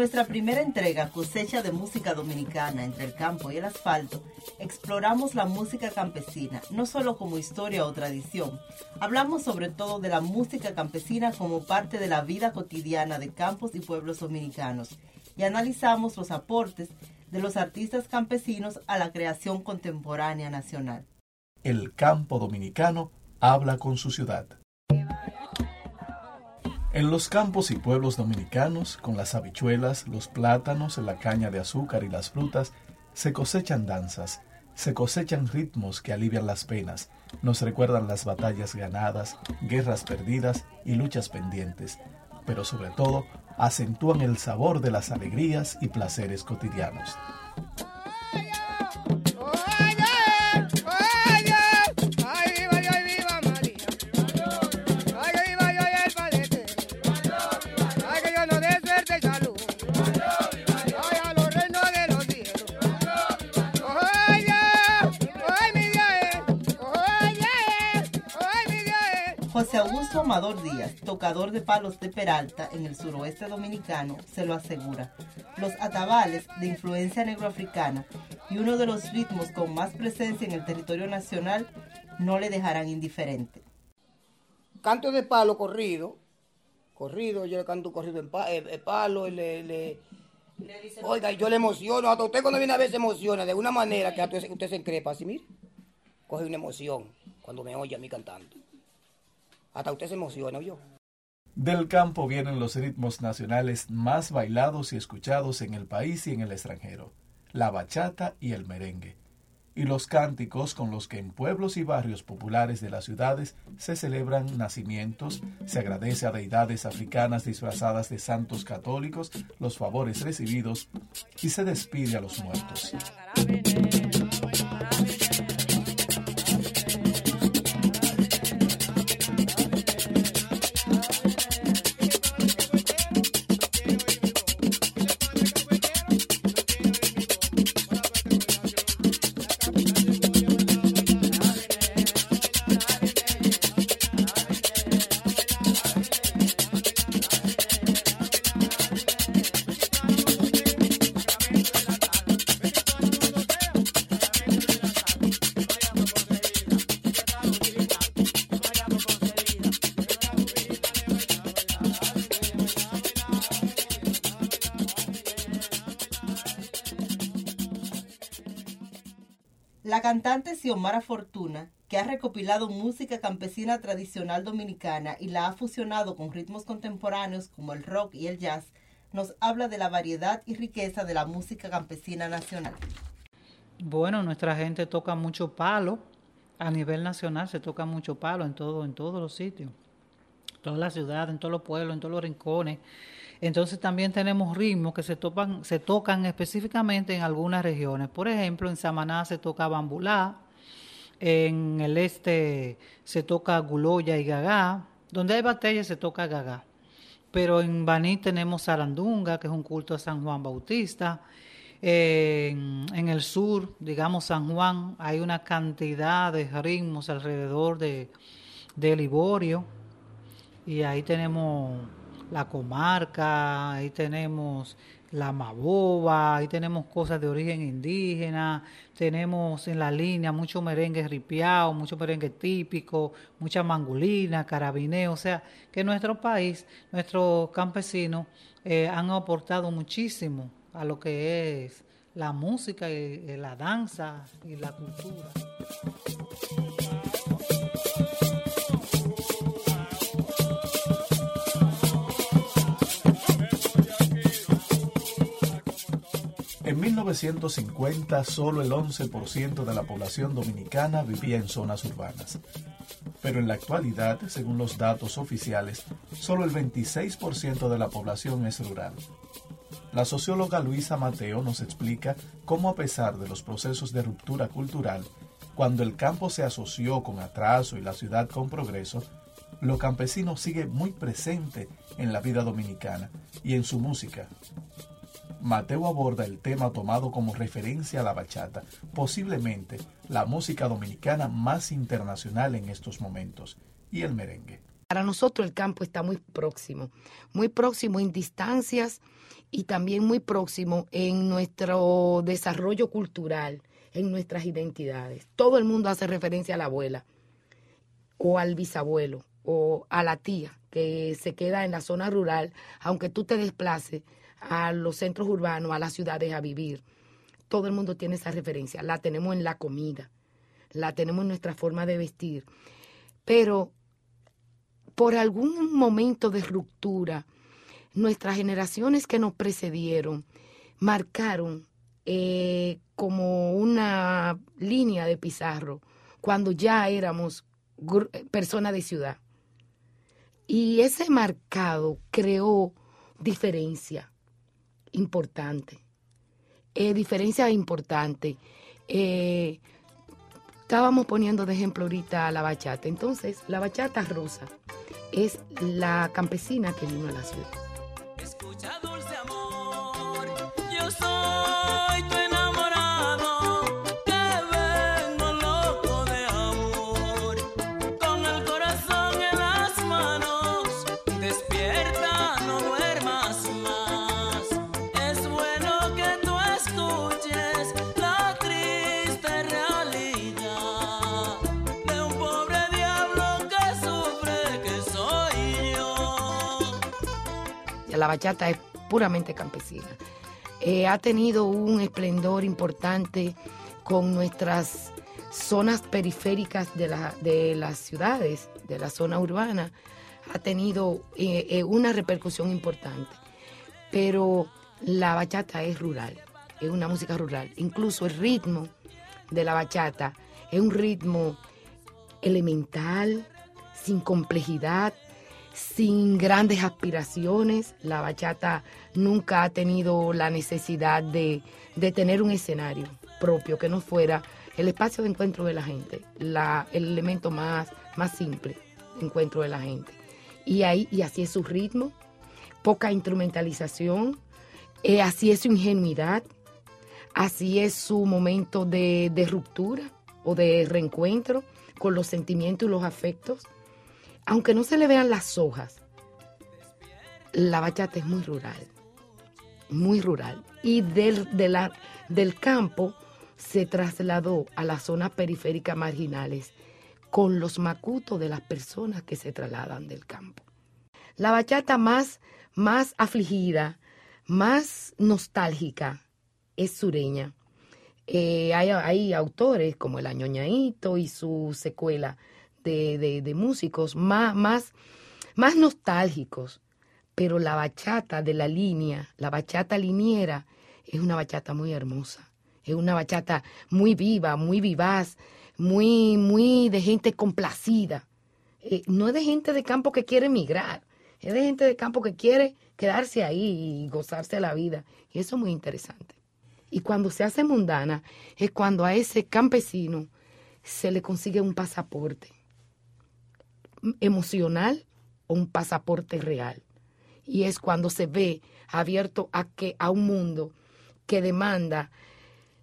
nuestra primera entrega, Cosecha de Música Dominicana entre el campo y el asfalto, exploramos la música campesina, no solo como historia o tradición. Hablamos sobre todo de la música campesina como parte de la vida cotidiana de campos y pueblos dominicanos y analizamos los aportes de los artistas campesinos a la creación contemporánea nacional. El campo dominicano habla con su ciudad. En los campos y pueblos dominicanos, con las habichuelas, los plátanos, la caña de azúcar y las frutas, se cosechan danzas, se cosechan ritmos que alivian las penas, nos recuerdan las batallas ganadas, guerras perdidas y luchas pendientes, pero sobre todo acentúan el sabor de las alegrías y placeres cotidianos. Augusto Amador Díaz, tocador de palos de Peralta en el suroeste dominicano, se lo asegura. Los atabales de influencia negroafricana y uno de los ritmos con más presencia en el territorio nacional no le dejarán indiferente. Canto de palo corrido, corrido, yo le canto corrido en pa- eh, eh, palo, y le, le- oiga, yo le emociono, hasta usted cuando viene a ver se emociona de una manera que usted, usted se encrepa así, mire, coge una emoción cuando me oye a mí cantando. Hasta usted se emociona, yo. Del campo vienen los ritmos nacionales más bailados y escuchados en el país y en el extranjero, la bachata y el merengue, y los cánticos con los que en pueblos y barrios populares de las ciudades se celebran nacimientos, se agradece a deidades africanas disfrazadas de santos católicos los favores recibidos y se despide a los muertos. La cantante Xiomara Fortuna, que ha recopilado música campesina tradicional dominicana y la ha fusionado con ritmos contemporáneos como el rock y el jazz, nos habla de la variedad y riqueza de la música campesina nacional. Bueno, nuestra gente toca mucho palo. A nivel nacional se toca mucho palo en todo, en todos los sitios. Todas las ciudades, en todos los pueblos, en todos los rincones. Entonces también tenemos ritmos que se, topan, se tocan específicamente en algunas regiones. Por ejemplo, en Samaná se toca bambulá, en el este se toca guloya y gagá, donde hay batallas se toca gagá. Pero en Baní tenemos zarandunga, que es un culto a San Juan Bautista. En, en el sur, digamos San Juan, hay una cantidad de ritmos alrededor de, de Liborio y ahí tenemos la comarca, ahí tenemos la maboba, ahí tenemos cosas de origen indígena, tenemos en la línea mucho merengue ripiao, mucho merengue típico, mucha mangulina, carabineo, o sea que nuestro país, nuestros campesinos eh, han aportado muchísimo a lo que es la música y la danza y la cultura. En 1950 solo el 11% de la población dominicana vivía en zonas urbanas. Pero en la actualidad, según los datos oficiales, solo el 26% de la población es rural. La socióloga Luisa Mateo nos explica cómo a pesar de los procesos de ruptura cultural, cuando el campo se asoció con atraso y la ciudad con progreso, lo campesino sigue muy presente en la vida dominicana y en su música. Mateo aborda el tema tomado como referencia a la bachata, posiblemente la música dominicana más internacional en estos momentos, y el merengue. Para nosotros el campo está muy próximo, muy próximo en distancias y también muy próximo en nuestro desarrollo cultural, en nuestras identidades. Todo el mundo hace referencia a la abuela o al bisabuelo o a la tía que se queda en la zona rural, aunque tú te desplaces a los centros urbanos, a las ciudades a vivir. Todo el mundo tiene esa referencia. La tenemos en la comida, la tenemos en nuestra forma de vestir. Pero por algún momento de ruptura, nuestras generaciones que nos precedieron marcaron eh, como una línea de pizarro cuando ya éramos personas de ciudad. Y ese marcado creó diferencia importante. Eh, diferencia importante. Eh, estábamos poniendo de ejemplo ahorita la bachata. Entonces, la bachata rosa es la campesina que vino a la ciudad. Escucha, dulce amor, yo soy bachata es puramente campesina. Eh, ha tenido un esplendor importante con nuestras zonas periféricas de, de las ciudades, de la zona urbana, ha tenido eh, eh, una repercusión importante. Pero la bachata es rural, es una música rural. Incluso el ritmo de la bachata es un ritmo elemental, sin complejidad, sin grandes aspiraciones. La bachata nunca ha tenido la necesidad de, tener un escenario propio que no fuera el espacio de encuentro de la gente, la, el elemento más, más simple de encuentro de la gente. Y, ahí, y así es su ritmo, poca instrumentalización, eh, así es su ingenuidad, así es su momento de, de ruptura o de reencuentro con los sentimientos y los afectos aunque no se le vean las hojas, la bachata es muy rural, muy rural. Y del, del campo se trasladó a las zonas periféricas marginales con los macutos de las personas que se trasladan del campo. La bachata más, más afligida, más nostálgica, es sureña. Eh, hay, hay, autores como el Añoñaito y su secuela de, músicos más, más, más nostálgicos, pero la bachata de la línea, la bachata liniera, es una bachata muy hermosa, es una bachata muy viva, muy vivaz, muy, muy de gente complacida. Eh, no es de gente de campo que quiere emigrar, es de gente de campo que quiere quedarse ahí y gozarse la vida. Y eso es muy interesante. Y cuando se hace mundana es cuando a ese campesino se le consigue un pasaporte emocional o un pasaporte real. Y es cuando se ve abierto a que a un mundo que demanda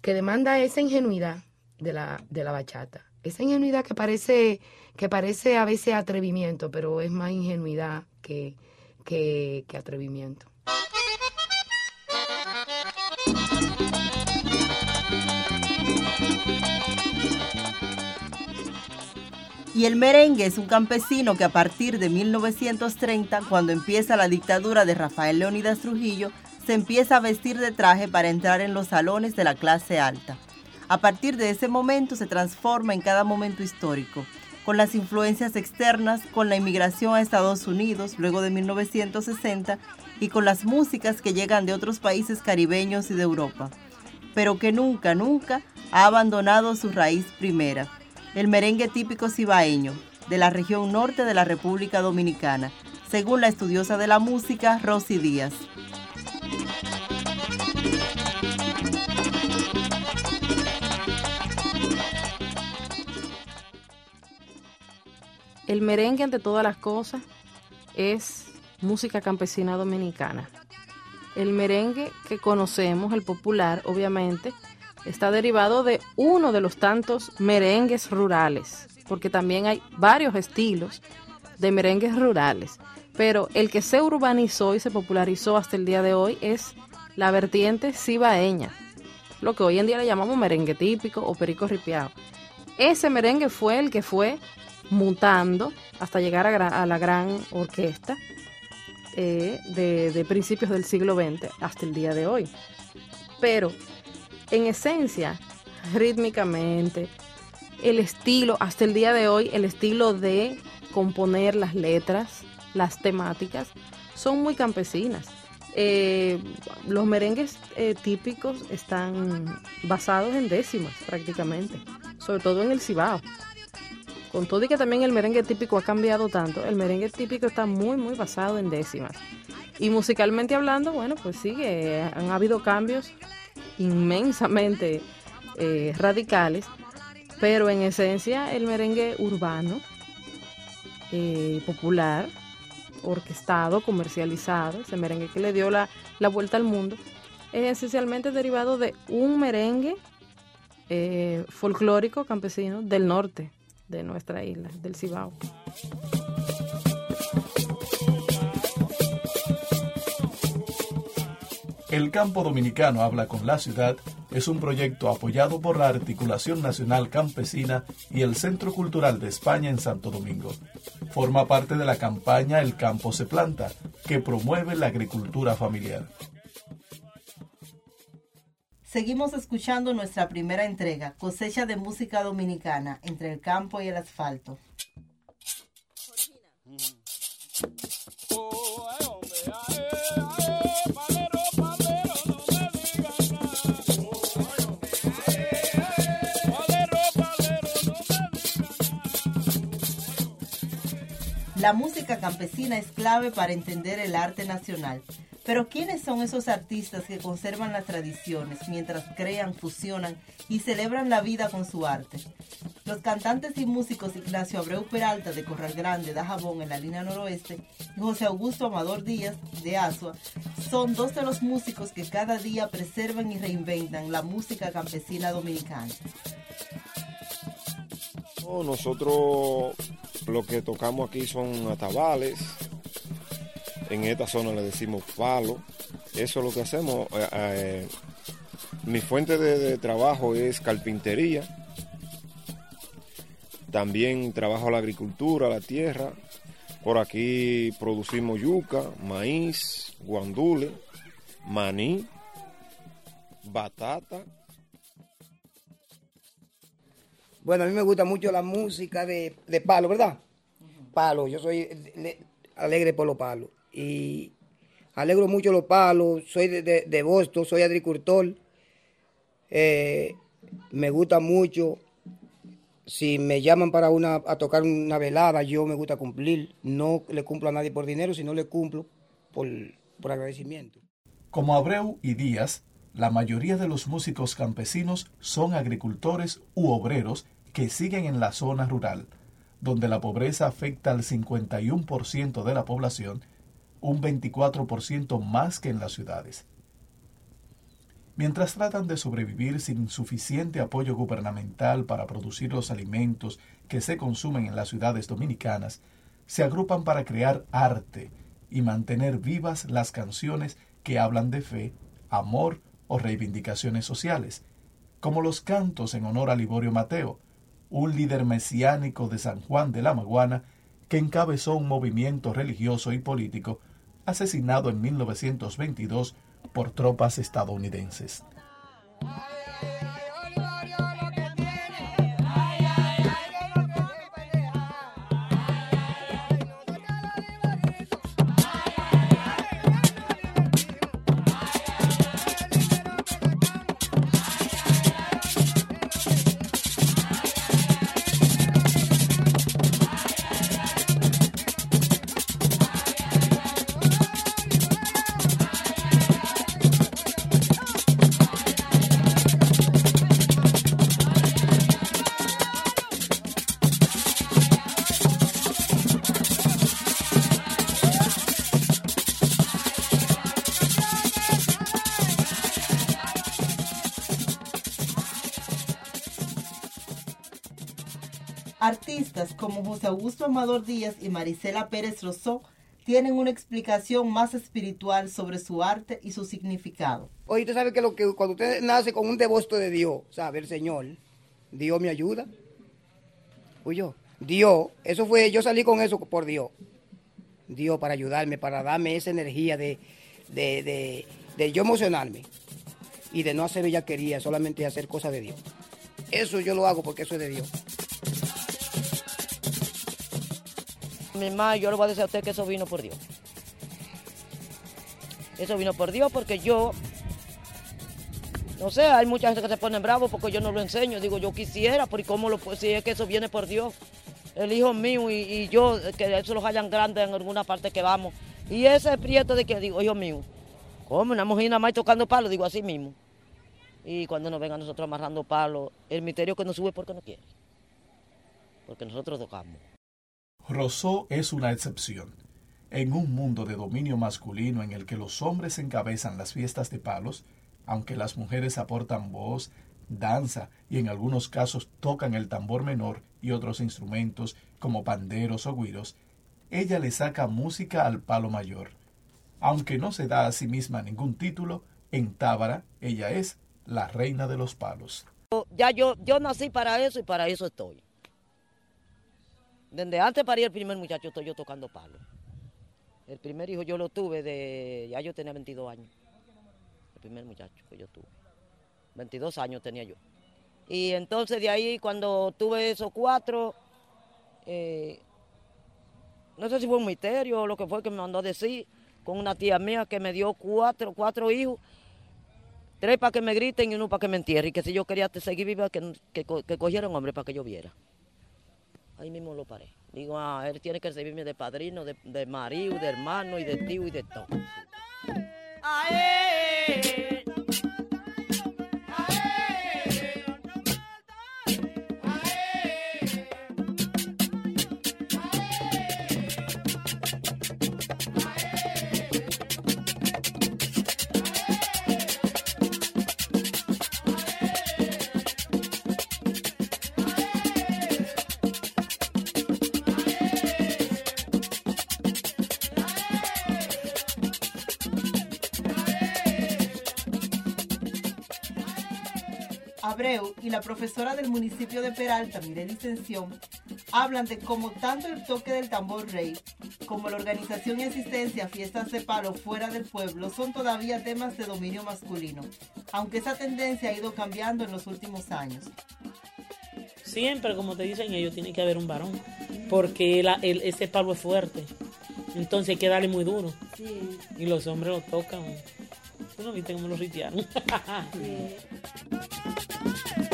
que demanda esa ingenuidad de la, de la bachata. Esa ingenuidad que parece que parece a veces atrevimiento, pero es más ingenuidad que, que, que atrevimiento. Y el merengue es un campesino que a partir de 1930, cuando empieza la dictadura de Rafael Leónidas Trujillo, se empieza a vestir de traje para entrar en los salones de la clase alta. A partir de ese momento se transforma en cada momento histórico, con las influencias externas, con la inmigración a Estados Unidos luego de 1960 y con las músicas que llegan de otros países caribeños y de Europa, pero que nunca, nunca ha abandonado su raíz primera el merengue típico cibaeño de la región norte de la República Dominicana, según la estudiosa de la música Rosy Díaz. El merengue, ante todas las cosas, es música campesina dominicana. El merengue que conocemos, el popular, obviamente, está derivado de uno de los tantos merengues rurales, porque también hay varios estilos de merengues rurales, pero el que se urbanizó y se popularizó hasta el día de hoy es la vertiente cibaeña, lo que hoy en día le llamamos merengue típico o perico ripiado. Ese merengue fue el que fue mutando hasta llegar a, la gran orquesta eh, de, de principios del siglo XX hasta el día de hoy. Pero en esencia, rítmicamente, el estilo, hasta el día de hoy, el estilo de componer las letras, las temáticas, son muy campesinas. Eh, los merengues eh, típicos están basados en décimas prácticamente, sobre todo en el cibao. Con todo y que también el merengue típico ha cambiado tanto, el merengue típico está muy, muy basado en décimas. Y musicalmente hablando, bueno, pues sí, han habido cambios inmensamente eh, radicales, pero en esencia el merengue urbano, eh, popular, orquestado, comercializado, ese merengue que le dio la, vuelta al mundo, es esencialmente derivado de un merengue eh, folclórico campesino del norte de nuestra isla, del Cibao. El Campo Dominicano habla con la ciudad es un proyecto apoyado por la Articulación Nacional Campesina y el Centro Cultural de España en Santo Domingo. Forma parte de la campaña El Campo se planta, que promueve la agricultura familiar. Seguimos escuchando nuestra primera entrega, cosecha de música dominicana entre el campo y el asfalto. La música campesina es clave para entender el arte nacional. Pero ¿quiénes son esos artistas que conservan las tradiciones mientras crean, fusionan y celebran la vida con su arte? Los cantantes y músicos Ignacio Abreu Peralta de Corral Grande, Dajabón en la línea noroeste y José Augusto Amador Díaz de Asua son dos de los músicos que cada día preservan y reinventan la música campesina dominicana. nosotros lo que tocamos aquí son atabales. En esta zona le decimos palo. Eso es lo que hacemos. Eh, eh, mi fuente de, trabajo es carpintería. También trabajo la agricultura, la tierra. Por aquí producimos yuca, maíz, guandule, maní, batata. Bueno, a mí me gusta mucho la música de, palo, ¿verdad? Palo, yo soy alegre por los palos. Y alegro mucho los palos, soy de, de, Boston, soy agricultor. Eh, me gusta mucho. Si me llaman para una, a tocar una velada, yo me gusta cumplir. No le cumplo a nadie por dinero, sino le cumplo por, por agradecimiento. Como Abreu y Díaz, la mayoría de los músicos campesinos son agricultores u obreros que siguen en la zona rural, donde la pobreza afecta al 51% de la población, un 24% más que en las ciudades. Mientras tratan de sobrevivir sin suficiente apoyo gubernamental para producir los alimentos que se consumen en las ciudades dominicanas, se agrupan para crear arte y mantener vivas las canciones que hablan de fe, amor o reivindicaciones sociales, como los cantos en honor a Liborio Mateo, un líder mesiánico de San Juan de la Maguana que encabezó un movimiento religioso y político asesinado en 1922 por tropas estadounidenses. Como José Augusto Amador Díaz y Marisela Pérez Rosó tienen una explicación más espiritual sobre su arte y su significado. Oye, usted sabe que, lo que cuando usted nace con un devoto de Dios, sabe, el Señor, Dios me ayuda. Oye, Dios, eso fue, yo salí con eso por Dios. Dios para ayudarme, para darme esa energía de, de, de, de yo emocionarme y de no hacer bellaquería, solamente hacer cosas de Dios. Eso yo lo hago porque eso es de Dios. Mi mamá, yo le voy a decir a usted que eso vino por Dios. Eso vino por Dios porque yo, no sé, hay mucha gente que se pone bravo porque yo no lo enseño. Digo, yo quisiera, pero ¿cómo lo? Si es que eso viene por Dios. El hijo mío y, y yo, que eso los hayan grandes en alguna parte que vamos. Y ese prieto de que digo, hijo mío, ¿cómo? Una mujer nada más tocando palos, digo así mismo. Y cuando nos vengan nosotros amarrando palos, el misterio que nos sube porque no quiere. Porque nosotros tocamos. Rousseau es una excepción. En un mundo de dominio masculino en el que los hombres encabezan las fiestas de palos, aunque las mujeres aportan voz, danza y en algunos casos tocan el tambor menor y otros instrumentos como panderos o guiros, ella le saca música al palo mayor. Aunque no se da a sí misma ningún título, en Tábara ella es la reina de los palos. Ya yo, yo nací para eso y para eso estoy. Desde antes parí el primer muchacho estoy yo tocando palo. El primer hijo yo lo tuve de, ya yo tenía 22 años. El primer muchacho que yo tuve. 22 años tenía yo. Y entonces de ahí cuando tuve esos cuatro, eh, no sé si fue un misterio o lo que fue que me mandó a decir, con una tía mía que me dio cuatro, cuatro hijos, tres para que me griten y uno para que me entierren. Y que si yo quería seguir viva, que, que, que cogiera un hombre para que yo viera. Ahí mismo lo paré. Digo, ah, él tiene que servirme de padrino, de, de marido, de hermano y de tío y de todo. Abreu y la profesora del municipio de Peralta, Mireli Ascensión, hablan de cómo tanto el toque del tambor rey como la organización y asistencia a fiestas de palo fuera del pueblo son todavía temas de dominio masculino, aunque esa tendencia ha ido cambiando en los últimos años. Siempre, como te dicen ellos, tiene que haber un varón, porque la- el- ese palo es fuerte, entonces hay que darle muy duro. Y los hombres lo tocan. ¿Tú no viste cómo lo ritearon? Thank you.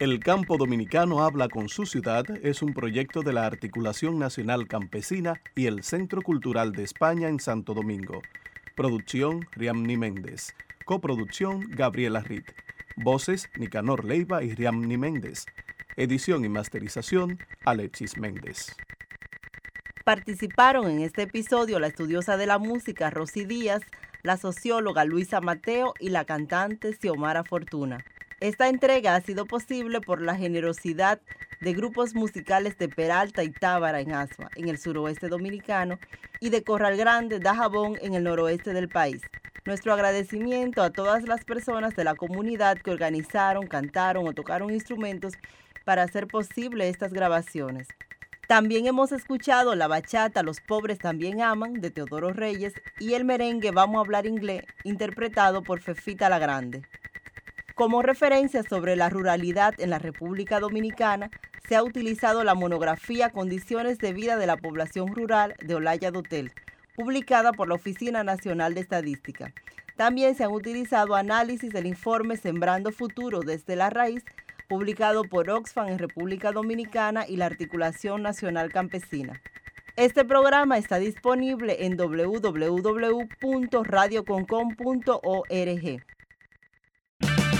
El Campo Dominicano habla con su ciudad es un proyecto de la Articulación Nacional Campesina y el Centro Cultural de España en Santo Domingo. Producción Riamni Méndez. Coproducción Gabriela Ritt. Voces Nicanor Leiva y Riamni Méndez. Edición y masterización Alexis Méndez. Participaron en este episodio la estudiosa de la música Rosy Díaz, la socióloga Luisa Mateo y la cantante Xiomara Fortuna. Esta entrega ha sido posible por la generosidad de grupos musicales de Peralta y Tábara en Asua, en el suroeste dominicano, y de Corral Grande, Dajabón, en el noroeste del país. Nuestro agradecimiento a todas las personas de la comunidad que organizaron, cantaron o tocaron instrumentos para hacer posible estas grabaciones. También hemos escuchado la bachata Los pobres también aman de Teodoro Reyes y el merengue Vamos a hablar inglés interpretado por Fefita la Grande. Como referencia sobre la ruralidad en la República Dominicana, se ha utilizado la monografía Condiciones de vida de la población rural de Olaya Dotel, publicada por la Oficina Nacional de Estadística. También se han utilizado análisis del informe Sembrando Futuro desde la Raíz publicado por Oxfam en República Dominicana y la Articulación Nacional Campesina. Este programa está disponible en www.radioconcom.org.